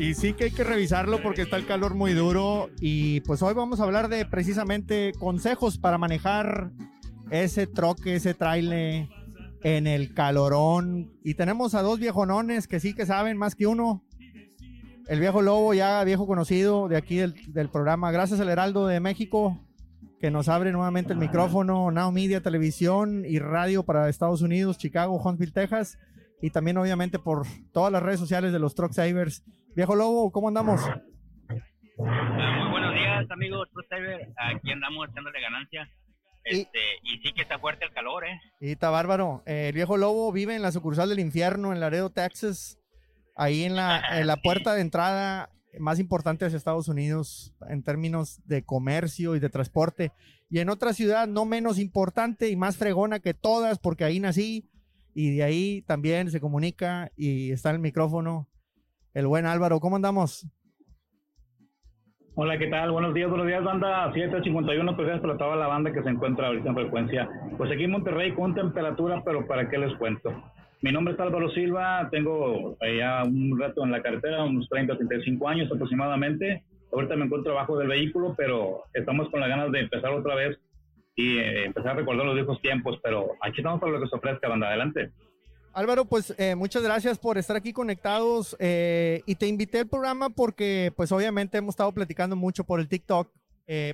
Y sí que hay que revisarlo porque está el calor muy duro. Y pues hoy vamos a hablar de precisamente consejos para manejar ese troque, ese trailer en el calorón. Y tenemos a dos viejonones que sí que saben más que uno. El viejo lobo, ya viejo conocido de aquí del, del programa. Gracias al Heraldo de México que nos abre nuevamente el micrófono. Now Media, televisión y radio para Estados Unidos, Chicago, Huntsville, Texas. Y también obviamente por todas las redes sociales de los Truck Savers. Viejo Lobo, ¿cómo andamos? Muy buenos días, amigos Savers. Aquí andamos echándole ganancia. Este, y, sí que está fuerte el calor, ¿eh? Y está bárbaro. Eh, el viejo Lobo vive en la sucursal del infierno en Laredo, Texas. Ahí en la, en la puerta de entrada más importante de Estados Unidos en términos de comercio y de transporte. Y en otra ciudad no menos importante y más fregona que todas, porque ahí nací y de ahí también se comunica y está el micrófono el buen Álvaro. ¿Cómo andamos? Hola, ¿qué tal? Buenos días, buenos días, banda 751, pues para toda la banda que se encuentra ahorita en frecuencia. Pues aquí en Monterrey con temperatura, pero ¿para qué les cuento? Mi nombre es Álvaro Silva, tengo ya un rato en la carretera, unos 30 35 años aproximadamente. Ahorita me encuentro abajo del vehículo, pero estamos con las ganas de empezar otra vez y eh, empezar a recordar los viejos tiempos, pero aquí estamos para lo que se ofrezca, banda, adelante. Álvaro, pues eh, muchas gracias por estar aquí conectados y te invité al programa porque pues obviamente hemos estado platicando mucho por el TikTok,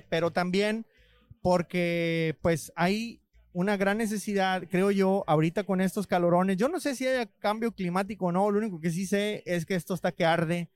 pero también porque pues hay una gran necesidad, creo yo, ahorita con estos calorones. Yo no sé si hay cambio climático o no, lo único que sí sé es que esto está que arde.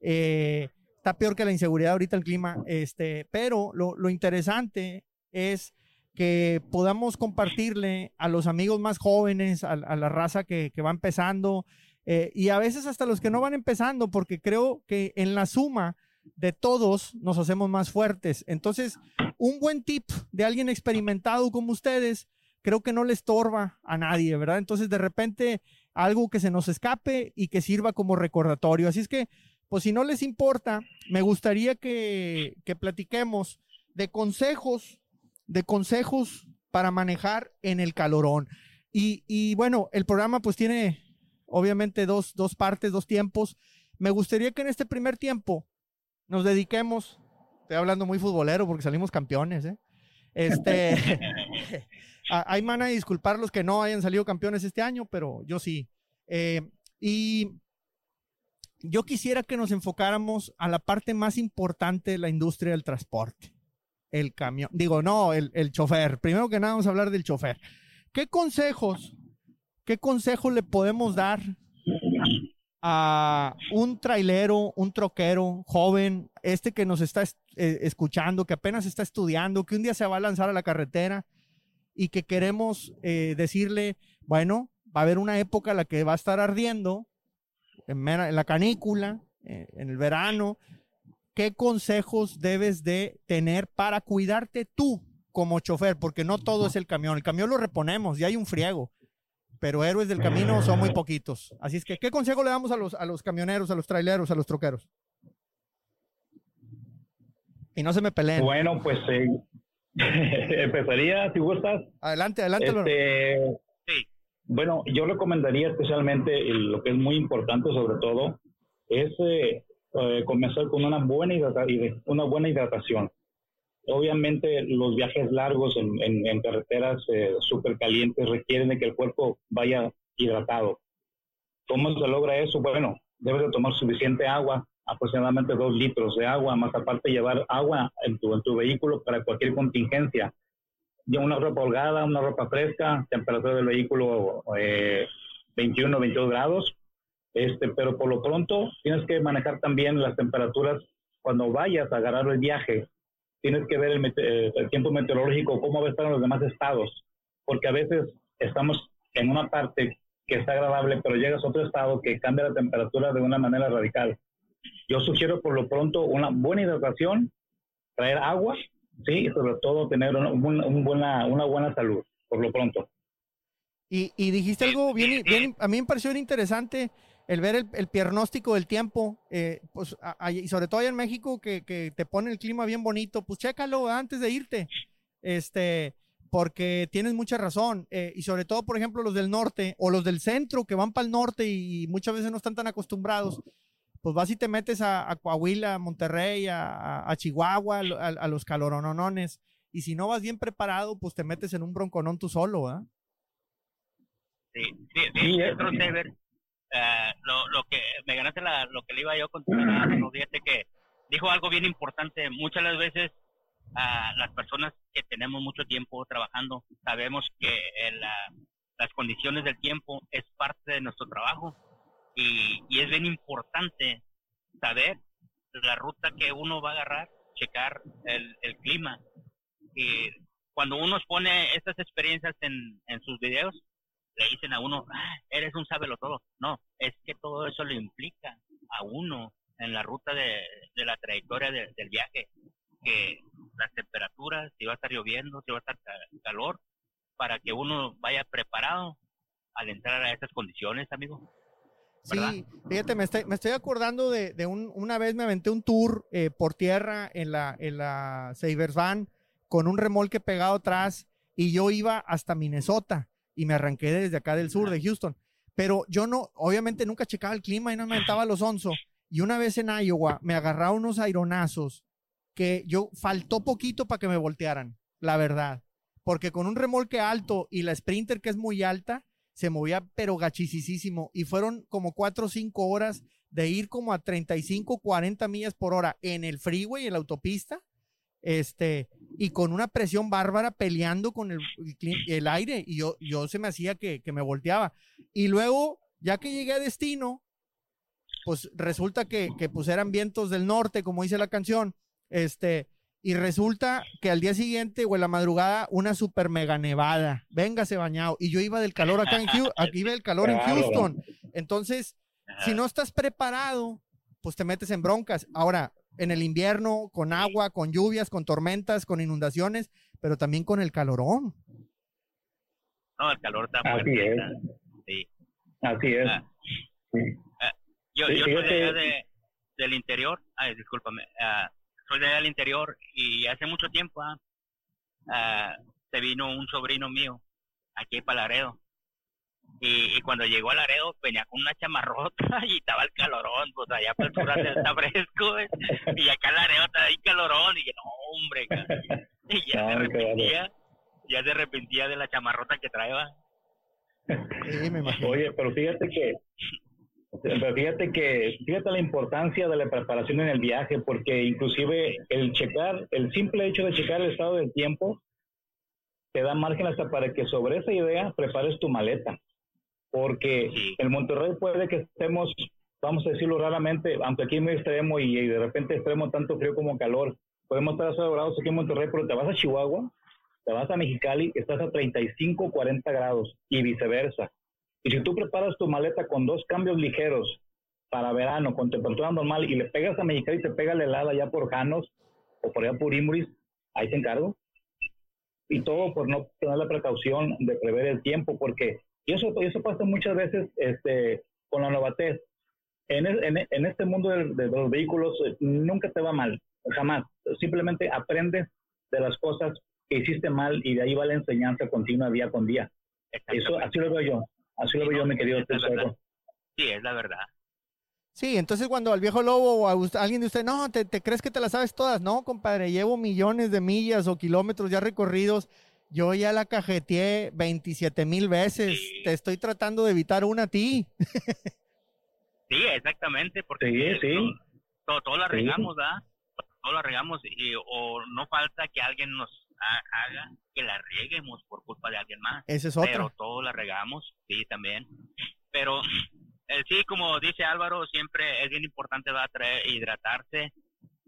Eh, está peor que la inseguridad ahorita el clima, este, pero lo, interesante es que podamos compartirle a los amigos más jóvenes, a, la raza que, va empezando, eh, y a veces hasta los que no van empezando, porque creo que en la suma de todos nos hacemos más fuertes. Entonces, un buen tip de alguien experimentado como ustedes, creo que no le estorba a nadie, ¿verdad? Entonces, de repente, algo que se nos escape y que sirva como recordatorio. Así es que, pues si no les importa, me gustaría que, que platiquemos de consejos, de consejos para manejar en el calorón. Y, y bueno, el programa pues tiene obviamente dos, dos partes, dos tiempos. Me gustaría que en este primer tiempo nos dediquemos, estoy hablando muy futbolero porque salimos campeones, ¿eh? Este, ahí van a disculpar los que no hayan salido campeones este año, pero yo sí. Eh, y yo quisiera que nos enfocáramos a la parte más importante de la industria del transporte, el camión. Digo, no, el, el chofer. Primero que nada vamos a hablar del chofer. ¿Qué consejos, qué consejos le podemos dar a un trailero, un troquero joven, este que nos está eh, escuchando, que apenas está estudiando, que un día se va a lanzar a la carretera y que queremos eh, decirle, bueno, va a haber una época en la que va a estar ardiendo, en, la canícula, eh, en el verano. ¿Qué consejos debes de tener para cuidarte tú como chofer? Porque no todo es el camión. El camión lo reponemos y hay un friego pero héroes del camino son muy poquitos. Así es que, ¿qué consejo le damos a los, a los camioneros, a los traileros, a los troqueros? Y no se me peleen. Bueno, pues eh, empezaría, si gustas. Adelante, adelante. Este, sí. Bueno, yo recomendaría especialmente lo que es muy importante sobre todo, es eh, eh, comenzar con una buena, una buena hidratación. Obviamente los viajes largos en, carreteras eh, súper calientes requieren de que el cuerpo vaya hidratado. ¿Cómo se logra eso? Bueno, debes de tomar suficiente agua, aproximadamente dos litros de agua, más aparte llevar agua en tu, en tu vehículo para cualquier contingencia. Una ropa holgada, una ropa fresca, temperatura del vehículo eh, 21, 22 grados. Este, pero por lo pronto tienes que manejar también las temperaturas cuando vayas a agarrar el viaje tienes que ver eh, el, tiempo meteorológico, cómo va a estar en los demás estados, porque a veces estamos en una parte que está agradable, pero llegas a otro estado que cambia la temperatura de una manera radical. Yo sugiero por lo pronto una buena hidratación, traer agua, sí, y sobre todo tener una, buena, una buena salud, por lo pronto. Y, y dijiste algo bien, bien, a mí me pareció interesante el ver el, el piernóstico del tiempo, eh, pues, y sobre todo allá en México, que, que, te pone el clima bien bonito, pues chécalo antes de irte, este, porque tienes mucha razón, eh, y sobre todo, por ejemplo, los del norte o los del centro que van para el norte y muchas veces no están tan acostumbrados, pues vas y te metes a, Coahuila, a Monterrey, a, Chihuahua, a, los calorononones. Y si no vas bien preparado, pues te metes en un bronconón tú solo, ¿ah? Sí, sí, sí, uh, lo, lo que me ganaste la, lo que le iba yo a que dijo algo bien importante. Muchas las veces las personas que tenemos mucho tiempo trabajando, sabemos que las condiciones del tiempo es parte de nuestro trabajo y, y es bien importante saber la ruta que uno va a agarrar, checar el, el clima. Y cuando uno pone estas experiencias en, en sus videos, le dicen a uno, ah, eres un sábelo todo. No, es que todo eso le implica a uno en la ruta de, de la trayectoria del viaje, que las temperaturas, si va a estar lloviendo, si va a estar calor, para que uno vaya preparado al entrar a esas condiciones, amigo. Sí, fíjate, me estoy, me estoy acordando de, de un, una vez me aventé un tour eh, por tierra en la, en la Van con un remolque pegado atrás y yo iba hasta Minnesota y me arranqué desde acá del sur de Houston. Pero yo no, obviamente nunca checaba el clima y no me aventaba los onzo. Y una vez en Iowa me agarraba unos aironazos que yo faltó poquito para que me voltearan, la verdad. Porque con un remolque alto y la Sprinter que es muy alta, se movía pero gachisísimo. Y fueron como cuatro o cinco horas de ir como a 35, 40 millas por hora en el freeway, en la autopista, este, y con una presión bárbara peleando con el, el aire y yo, yo se me hacía que, que, me volteaba. Y luego, ya que llegué a destino, pues resulta que, que pues eran vientos del norte, como dice la canción, este, y resulta que al día siguiente o en la madrugada una super mega nevada, véngase bañado, y yo iba del calor acá en Houston, aquí iba el calor en Houston. Entonces, si no estás preparado, pues te metes en broncas. Ahora, en el invierno, con agua, con lluvias, con tormentas, con inundaciones, pero también con el calorón. No, el calor está Así es. Sí. Así es. Ah. Ah, yo, yo soy de, del interior. Ay, discúlpame. Uh, soy de allá del interior y hace mucho tiempo se vino un sobrino mío aquí para Laredo y, cuando llegó a Laredo venía con una chamarrota y estaba el calorón, pues allá por el sur está fresco, y acá en Laredo está ahí calorón, y dije, no, hombre, y ya se arrepentía, ya se arrepentía de la chamarrota que traía. Oye, pero fíjate que, pero fíjate que, fíjate la importancia de la preparación en el viaje, porque inclusive el checar, el simple hecho de checar el estado del tiempo, te da margen hasta para que sobre esa idea prepares tu maleta porque en Monterrey puede que estemos, vamos a decirlo raramente, aunque aquí es muy extremo y, de repente extremo tanto frío como calor, podemos estar a 0 grados aquí en Monterrey, pero te vas a Chihuahua, te vas a Mexicali, estás a 35, 40 grados y viceversa. Y si tú preparas tu maleta con dos cambios ligeros para verano, con temperatura normal, y le pegas a Mexicali y te pega la helada ya por Janos o por allá por Imuris, ahí te encargo. Y todo por no tener la precaución de prever el tiempo, porque y eso, eso pasa muchas veces este, con la novatez. En, en, en este mundo de, los vehículos eh, nunca te va mal, jamás. Simplemente aprendes de las cosas que hiciste mal y de ahí va la enseñanza continua día con día. Eso, así lo veo yo. Así lo veo yo, mi querido Sí, es la verdad. Sí, entonces cuando al viejo lobo o a alguien de usted, no, te, te, crees que te las sabes todas? No, compadre, llevo millones de millas o kilómetros ya recorridos yo ya la cajeteé 27 mil veces. Te estoy tratando de evitar una a ti. sí, exactamente, porque Todo, todo, la regamos, ¿verdad? Todo la regamos y, o no falta que alguien nos haga que la rieguemos por culpa de alguien más. Ese es otro. Pero todo la regamos, sí, también. Pero eh, sí, como dice Álvaro, siempre es bien importante va traer, hidratarse.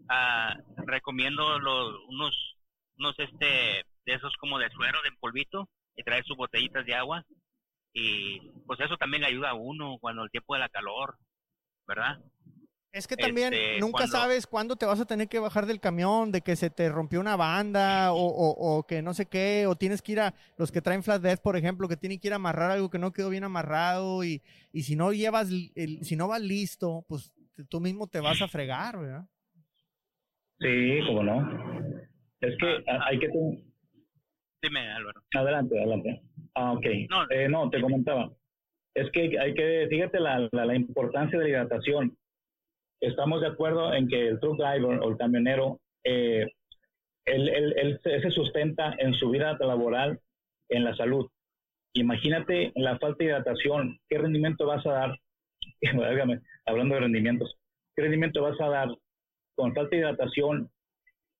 Ah, recomiendo los, unos, unos este de esos como de suero, de polvito, y traer sus botellitas de agua. Y pues eso también le ayuda a uno cuando el tiempo de la calor, ¿verdad? Es que también este, nunca sabes cuándo te vas a tener que bajar del camión, de que se te rompió una banda o, o, que no sé qué, o tienes que ir a los que traen flatbed, por ejemplo, que tienen que ir a amarrar algo que no quedó bien amarrado y, y si no llevas, el, si no vas listo, pues tú mismo te vas a fregar, ¿verdad? Sí, cómo no. Es que ah, hay que, Dime, Álvaro. Adelante, adelante. Ah, ok. No, eh, no te comentaba. Es que hay que, fíjate la, la, importancia de la hidratación. estamos de acuerdo en que el truck driver o el camionero, eh, él, él, se sustenta en su vida laboral en la salud. Imagínate la falta de hidratación, ¿qué rendimiento vas a dar? hablando de rendimientos, ¿qué rendimiento vas a dar con falta de hidratación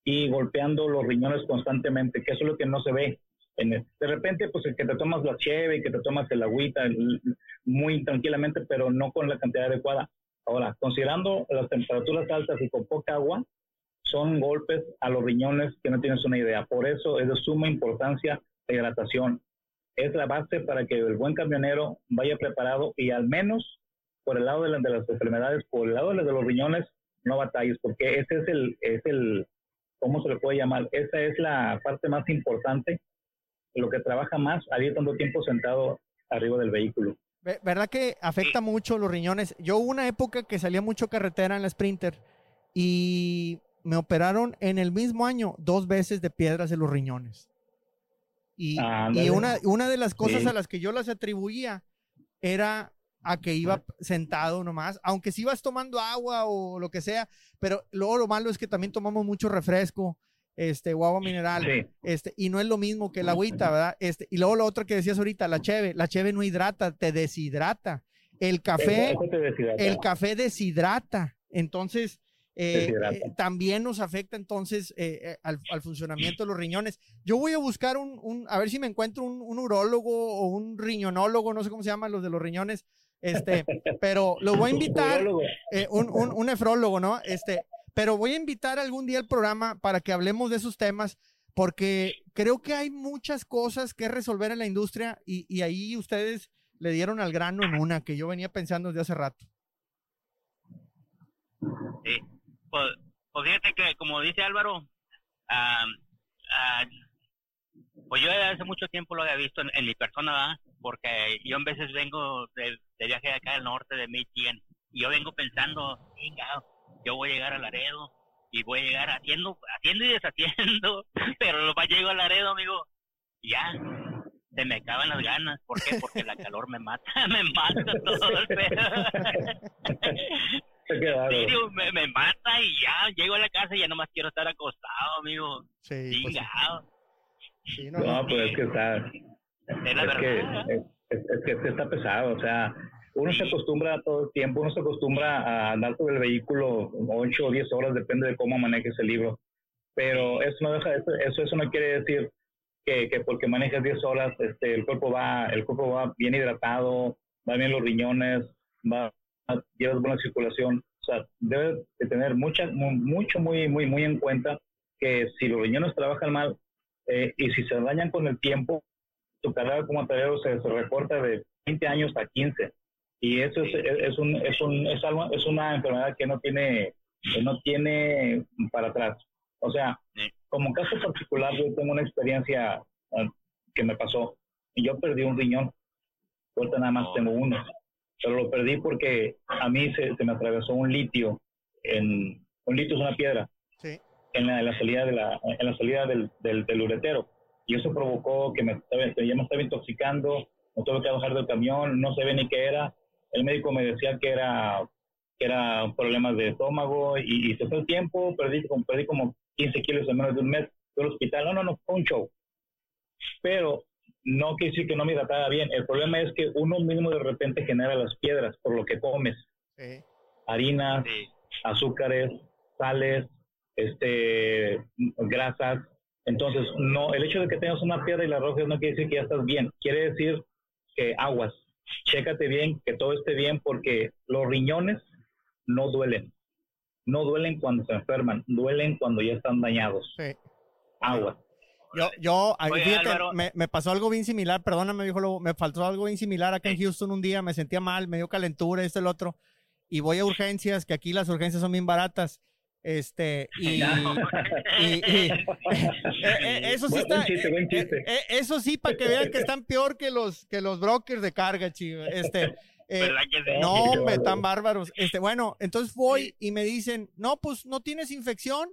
y golpeando los riñones constantemente? Que eso es lo que no se ve. de repente, pues el que te tomas la cheve, que te tomas el agüita muy tranquilamente, pero no con la cantidad adecuada. Ahora, considerando las temperaturas altas y con poca agua, son golpes a los riñones que no tienes una idea. Por eso es de suma importancia la hidratación. Es la base para que el buen camionero vaya preparado y al menos por el lado de, las enfermedades, por el lado de, los riñones, no batalles, porque ese es el, es el, ¿cómo se le puede llamar? Esa es la parte más importante, lo que trabaja más al ir tanto tiempo sentado arriba del vehículo. ¿Verdad que afecta mucho los riñones? Yo hubo una época que salía mucho carretera en la Sprinter y me operaron en el mismo año dos veces de piedras en los riñones. Y, y una, una, de las cosas a las que yo las atribuía era a que iba sentado nomás, aunque si ibas tomando agua o lo que sea, pero luego lo malo es que también tomamos mucho refresco, este, o agua mineral, este, y no es lo mismo que el agüita, ¿verdad? Este, y luego lo otro que decías ahorita, la cheve, la cheve no hidrata, te deshidrata. El café, el café deshidrata. Entonces, eh, eh, también nos afecta entonces eh, al, funcionamiento de los riñones. Yo voy a buscar un, a ver si me encuentro un, un urólogo o un riñonólogo, no sé cómo se llaman los de los riñones, este, pero lo voy a invitar, eh, un, un, nefrólogo, ¿no? Este, pero voy a invitar algún día al programa para que hablemos de esos temas, porque creo que hay muchas cosas que resolver en la industria y, y ahí ustedes le dieron al grano en una que yo venía pensando desde hace rato. Sí, pues, pues fíjate que como dice Álvaro, pues yo hace mucho tiempo lo había visto en, mi persona, porque yo en veces vengo de, viaje de acá del norte de Michigan y yo vengo pensando, venga, yo voy a llegar a Laredo y voy a llegar haciendo, haciendo y deshaciendo, pero lo más llego a Laredo, amigo, ya, se me acaban las ganas. ¿Por qué? Porque la calor me mata, me mata todo el pedo. me, me, mata y ya llego a la casa y ya nomás quiero estar acostado, amigo. Sí, pues no, pues es que está. Es, que, es, que está pesado, o sea, uno se acostumbra todo el tiempo, uno se acostumbra a andar sobre el vehículo 8 o 10 horas, depende de cómo manejes el libro. Pero eso no deja, eso, eso no quiere decir que, que porque manejas 10 horas, este, el cuerpo va, el cuerpo va bien hidratado, va bien los riñones, va, llevas buena circulación. O sea, debes de tener mucha, mucho, muy, muy, muy en cuenta que si los riñones trabajan mal, eh, y si se dañan con el tiempo, tu carrera como atleta se, se, recorta de 20 años a 15. Y eso es, es, un, es, un, es, algo, es una enfermedad que no tiene, que no tiene para atrás. O sea, como caso particular, yo tengo una experiencia ah, que me pasó. Y yo perdí un riñón. Ahorita nada más oh. tengo uno. Pero lo perdí porque a mí se, se me atravesó un litio. En, un litio es una piedra. Sí en la, salida, de la, en la salida del, del, uretero. Y eso provocó que me, ya me estaba intoxicando, no tuve que bajar del camión, no sabía ni qué era. El médico me decía que era, que era problemas de estómago y, se fue el tiempo, perdí, perdí como 15 kilos en menos de un mes. Fui al hospital, no, no, no, fue un show. Pero no quiere decir que no me hidrataba bien. El problema es que uno mismo de repente genera las piedras por lo que comes. Harinas, azúcares, sales, este, grasas. Entonces, no, el hecho de que tengas una piedra y la roja no quiere decir que ya estás bien. Quiere decir que aguas, chécate bien, que todo esté bien, porque los riñones no duelen. No duelen cuando se enferman, duelen cuando ya están dañados. Sí. Aguas. Yo, yo fíjate, me, me, pasó algo bien similar, perdóname, dijo, me faltó algo bien similar acá en Houston un día, me sentía mal, me dio calentura, esto, el otro, y voy a urgencias, que aquí las urgencias son bien baratas, este, y, eso sí está, eso sí, para que vean que están peor que los, que los brokers de carga, chido. Este, eh, no, me están bárbaros. Este, bueno, entonces voy y me dicen, no, pues no tienes infección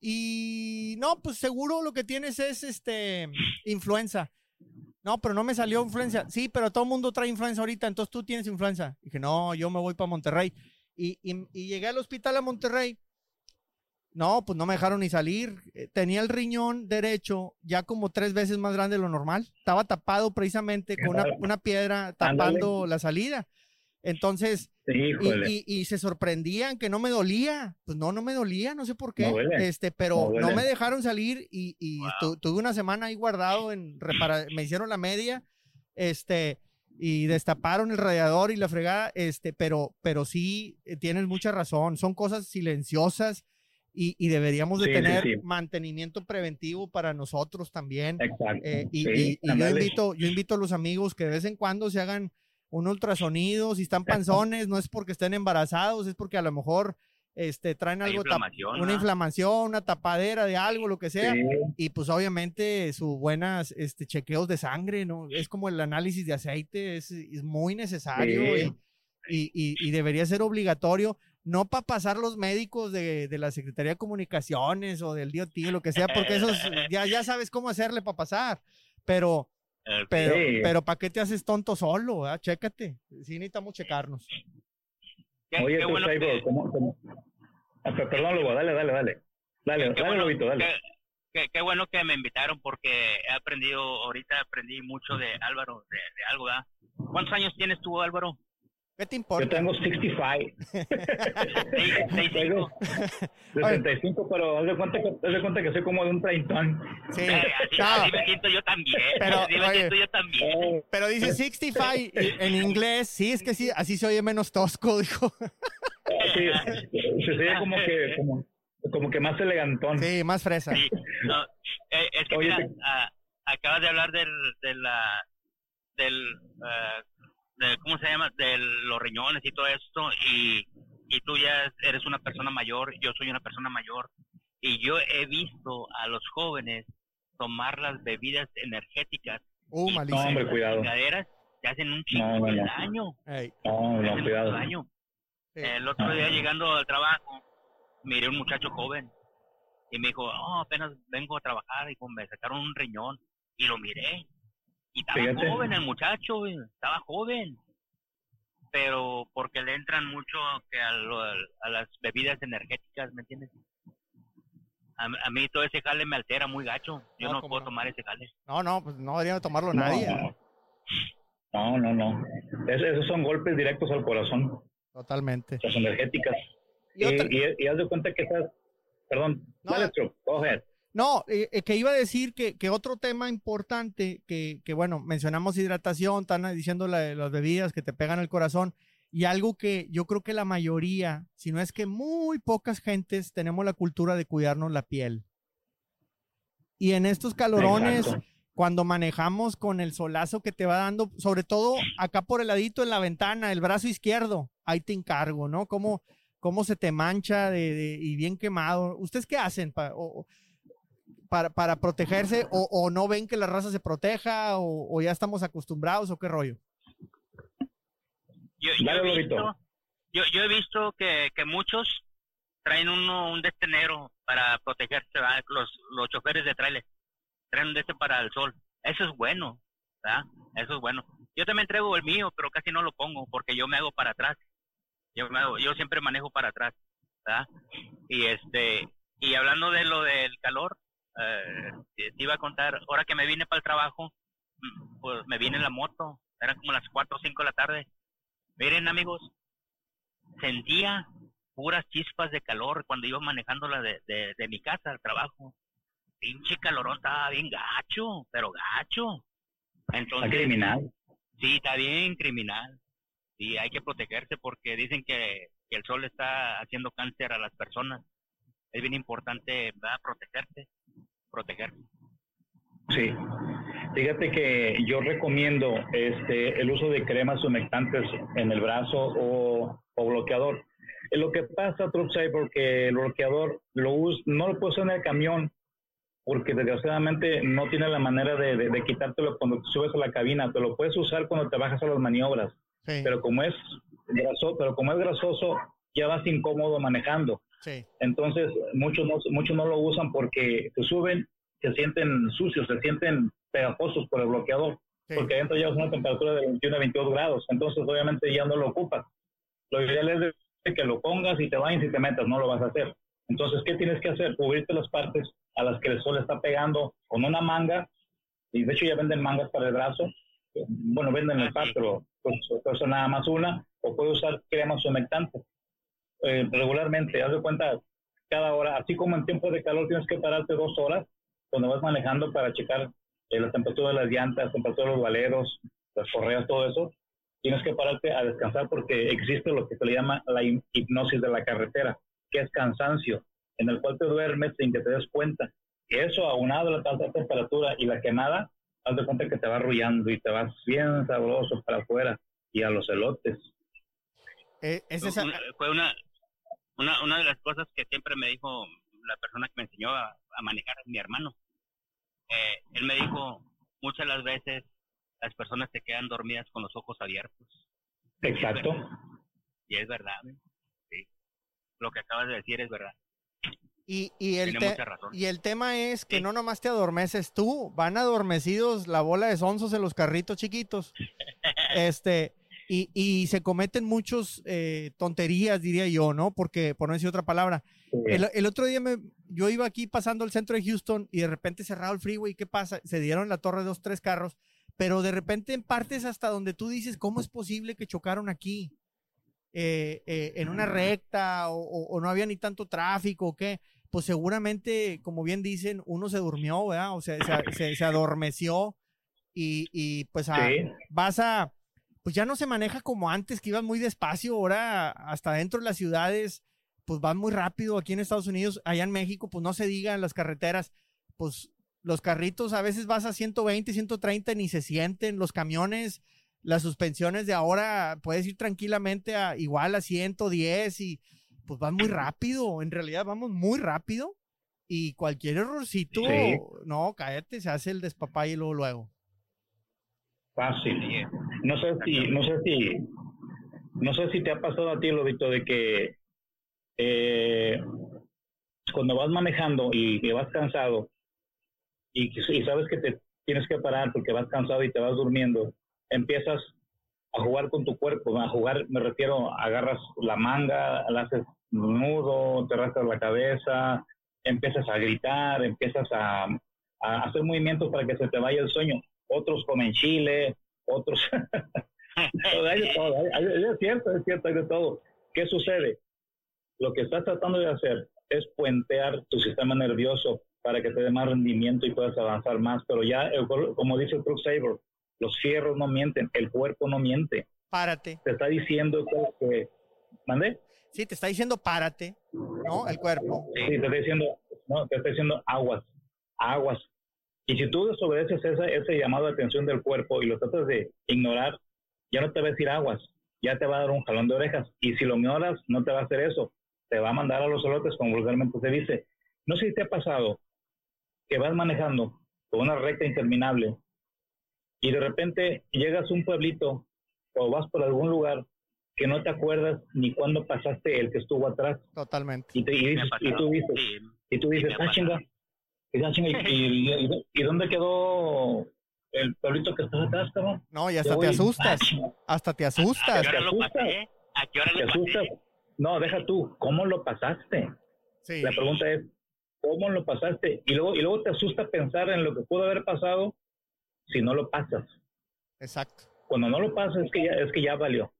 y no, pues seguro lo que tienes es este influenza. No, pero no me salió influenza. Sí, pero todo el mundo trae influenza ahorita, entonces tú tienes influenza. Dije, no, yo me voy para Monterrey. Y, y, llegué al hospital a Monterrey. No, pues no me dejaron ni salir. Eh, tenía el riñón derecho ya como tres veces más grande de lo normal. Estaba tapado precisamente con una, una piedra tapando la salida. Entonces, y, se sorprendían que no me dolía. Pues no, no me dolía, no sé por qué. este, pero no, me dejaron salir y, tuve una semana ahí guardado en me hicieron la media, este, y destaparon el radiador y la fregada, este, pero, pero sí eh, tienes mucha razón. Son cosas silenciosas. Y, deberíamos de tener mantenimiento preventivo para nosotros también. Exacto. Eh, y, yo invito, yo invito a los amigos que de vez en cuando se hagan un ultrasonido, si están panzones, no es porque estén embarazados, es porque a lo mejor este, traen algo, una inflamación, una tapadera de algo, lo que sea, y pues obviamente sus buenas este, chequeos de sangre, ¿no? Es como el análisis de aceite, es, muy necesario y, y, debería ser obligatorio, no para pasar los médicos de, de, la Secretaría de Comunicaciones o del DOT, lo que sea, porque esos ya, ya sabes cómo hacerle para pasar, pero pero, pero ¿para qué te haces tonto solo? Ah? Chécate. Sí necesitamos checarnos. Oye, qué bueno ¿cómo, ah, perdón, Lobo, dale, dale, dale. Dale, qué, dale, bueno, dale. Qué, bueno que me invitaron porque he aprendido, ahorita aprendí mucho de Álvaro, de, de algo, ¿verdad? ¿Cuántos años tienes tú, Álvaro? ¿Qué te importa? Yo tengo 65. 65. 65, pero haz de, cuenta que, haz de cuenta que soy como de un treintón. Sí, así, me siento yo también. Pero, así me siento yo también. Pero dice 65 en inglés, sí, es que sí, así se oye menos tosco, dijo. Sí, se oye como que, como, como, que más elegantón. Sí, más fresa. Sí, no, eh, es que mira, acabas de hablar del, de la, del, uh, ¿cómo se llama? De los riñones y todo esto, y, y tú ya eres una persona mayor, yo soy una persona mayor, y yo he visto a los jóvenes tomar las bebidas energéticas. Uh, malísimo. No, hombre, cuidado. te hacen un chingo de daño. No, no, cuidado. El otro día llegando al trabajo, miré un muchacho joven y me dijo, oh, apenas vengo a trabajar y me sacaron un riñón y lo miré y estaba joven el muchacho, estaba joven. Pero porque le entran mucho que a, a las bebidas energéticas, ¿me entiendes? A, mí todo ese jale me altera muy gacho. Yo no, puedo tomar ese jale. No, no, pues no debería tomarlo nadie. No, no, no. esos son golpes directos al corazón. Totalmente. Las energéticas. Y, y, haz de cuenta que estás... Perdón, no, dale, go ahead. No, eh, eh, que iba a decir que, que otro tema importante, que, que, bueno, mencionamos hidratación, están diciendo la, las bebidas que te pegan el corazón, y algo que yo creo que la mayoría, si no es que muy pocas gentes, tenemos la cultura de cuidarnos la piel. Y en estos calorones, cuando manejamos con el solazo que te va dando, sobre todo acá por el ladito en la ventana, el brazo izquierdo, ahí te encargo, ¿no? ¿Cómo, cómo se te mancha de, y bien quemado? ¿Ustedes qué hacen? Pa, para, para protegerse o, o, no ven que la raza se proteja o, ya estamos acostumbrados o qué rollo? Yo, he, visto, yo, he visto que, que muchos traen uno, un detenero para protegerse, los, los choferes de trailer traen un este para el sol. Eso es bueno, ¿verdad? Eso es bueno. Yo también traigo el mío, pero casi no lo pongo porque yo me hago para atrás. Yo, me hago, yo siempre manejo para atrás, ¿verdad? Y este, y hablando de lo del calor, eh, te iba a contar, ahora que me vine para el trabajo, mm, pues me vine en la moto, eran como las 4 o 5 de la tarde. Miren amigos, sentía puras chispas de calor cuando iba manejándola de, de, mi casa al trabajo. Pinche calorón estaba bien gacho, pero gacho. Entonces, criminal. Sí, está bien criminal. Y hay que protegerse porque dicen que, que el sol está haciendo cáncer a las personas. Es bien importante ¿verdad? protegerse proteger. Sí. Fíjate que yo recomiendo este el uso de cremas humectantes en el brazo o, bloqueador. Lo que pasa, Truxay, porque el bloqueador lo no lo puedes usar en el camión porque desgraciadamente no tiene la manera de, de, quitártelo cuando te subes a la cabina. Te lo puedes usar cuando te bajas a las maniobras. Pero como es grasoso, pero como es grasoso, ya vas incómodo manejando. Entonces, muchos no, muchos no lo usan porque se suben, se sienten sucios, se sienten pegajosos por el bloqueador, porque adentro ya es una temperatura de 21 a 22 grados, entonces obviamente ya no lo ocupan. Lo ideal es que lo pongas y te vayas y te metas, no lo vas a hacer. Entonces, ¿qué tienes que hacer? Cubrirte las partes a las que el sol está pegando con una manga, y de hecho ya venden mangas para el brazo, bueno, venden el par, pero pues, nada más una, o puedes usar crema humectante. Eh, regularmente, haz de cuenta, cada hora, así como en tiempo de calor tienes que pararte dos horas cuando vas manejando para checar eh, la temperatura de las llantas, la temperatura de los valeros, las correas, todo eso, tienes que pararte a descansar porque existe lo que se le llama la hipnosis de la carretera, que es cansancio, en el cual te duermes sin que te des cuenta. Y eso, aunado a la alta temperatura y la quemada, haz de cuenta que te va arrullando y te vas bien sabroso para afuera y a los elotes. Eh, fue una, una, una de las cosas que siempre me dijo la persona que me enseñó a, manejar mi hermano. Eh, él me dijo, muchas las veces las personas se quedan dormidas con los ojos abiertos. Exacto. Y es verdad. Sí. Lo que acabas de decir es verdad. Y, y, el y el tema es que no nomás te adormeces tú, van adormecidos la bola de sonsos en los carritos chiquitos. este, y, y se cometen muchos eh, tonterías, diría yo, ¿no? Porque, por no decir otra palabra, el, el, otro día me, yo iba aquí pasando el centro de Houston y de repente cerrado el freeway, ¿qué pasa? Se dieron la torre dos, tres carros, pero de repente en partes hasta donde tú dices, ¿cómo es posible que chocaron aquí? Eh, eh, en una recta o, no había ni tanto tráfico o qué, pues seguramente, como bien dicen, uno se durmió, ¿verdad? O sea, se, se, adormeció y, y pues vas a, pues ya no se maneja como antes, que ibas muy despacio, ahora hasta dentro de las ciudades, pues van muy rápido aquí en Estados Unidos, allá en México, pues no se diga en las carreteras, pues los carritos a veces vas a 120, 130 ni se sienten, los camiones las suspensiones de ahora puedes ir tranquilamente a igual a 110 y pues van muy rápido. En realidad vamos muy rápido y cualquier errorcito, no, cállate, se hace el despapay luego luego. Fácil. No sé si, no sé si, no sé si te ha pasado a ti, Lobito, de que eh, cuando vas manejando y, vas cansado y, y sabes que te tienes que parar porque vas cansado y te vas durmiendo, empiezas a jugar con tu cuerpo, a jugar, me refiero, agarras la manga, la haces nudo, te rascas la cabeza, empiezas a gritar, empiezas a, hacer movimientos para que se te vaya el sueño. Otros comen chile, otros... hay de todo, es cierto, es cierto, hay de todo. ¿Qué sucede? Lo que estás tratando de hacer es puentear tu sistema nervioso para que te dé más rendimiento y puedas avanzar más, pero ya, como dice el Truck Saber, los fierros no mienten, el cuerpo no miente. Párate. Te está diciendo que... ¿Mande? Sí, te está diciendo párate, ¿no? El cuerpo. Sí, te está diciendo, no, te está diciendo aguas, aguas. Y si tú desobedeces ese, ese llamado de atención del cuerpo y lo tratas de ignorar, ya no te va a decir aguas, ya te va a dar un jalón de orejas. Y si lo ignoras, no te va a hacer eso. Te va a mandar a los solotes, como vulgarmente se dice. No sé si te ha pasado que vas manejando con una recta interminable y de repente llegas a un pueblito o vas por algún lugar que no te acuerdas ni cuándo pasaste el que estuvo atrás. Totalmente. Y, te, y, tú dices, y tú dices, ah, chinga, y, dónde quedó el pueblito que está atrás, cabrón? No, y hasta te asustas, hasta te asustas. ¿A qué hora lo pasé? ¿A qué hora lo asustas? No, deja tú, ¿cómo lo pasaste? Sí. La pregunta es, ¿cómo lo pasaste? Y luego, y luego te asusta pensar en lo que pudo haber pasado si no lo pasas. Exacto. Cuando no lo pasas es que ya, es que ya valió.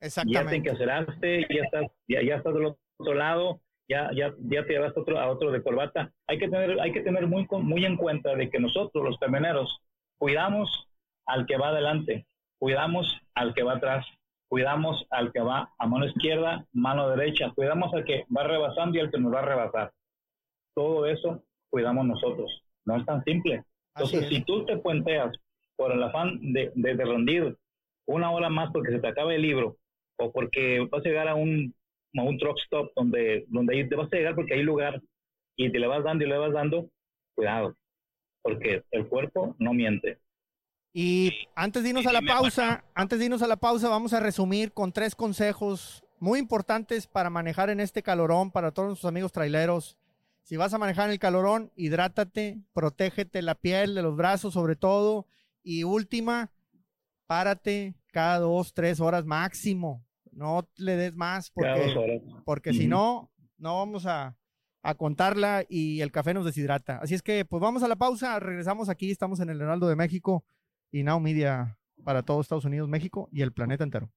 Exactamente. Ya te encaseraste, ya estás, ya, ya estás del otro lado, ya, ya, ya te llevaste otro, a otro de corbata. Hay que tener, hay que tener muy, muy en cuenta de que nosotros, los camioneros, cuidamos al que va adelante, cuidamos al que va atrás, cuidamos al que va a mano izquierda, mano derecha, cuidamos al que va rebasando y al que nos va a rebasar. Todo eso cuidamos nosotros. No es tan simple. Entonces, si tú te puenteas por el afán de, de, rendir una hora más porque se te acaba el libro o porque vas a llegar a un, a un truck stop donde, donde ahí te vas a llegar porque hay lugar y te le vas dando y le vas dando, cuidado, porque el cuerpo no miente. Y antes de irnos a la pausa, antes de irnos a la pausa, vamos a resumir con tres consejos muy importantes para manejar en este calorón para todos nuestros amigos traileros si vas a manejar en el calorón, hidrátate, protégete la piel de los brazos sobre todo. Y última, párate cada dos, tres horas máximo no le des más porque, porque si no, no vamos a, a, contarla y el café nos deshidrata. Así es que pues vamos a la pausa, regresamos aquí, estamos en el Heraldo de México y Now Media para todo Estados Unidos, México y el planeta entero.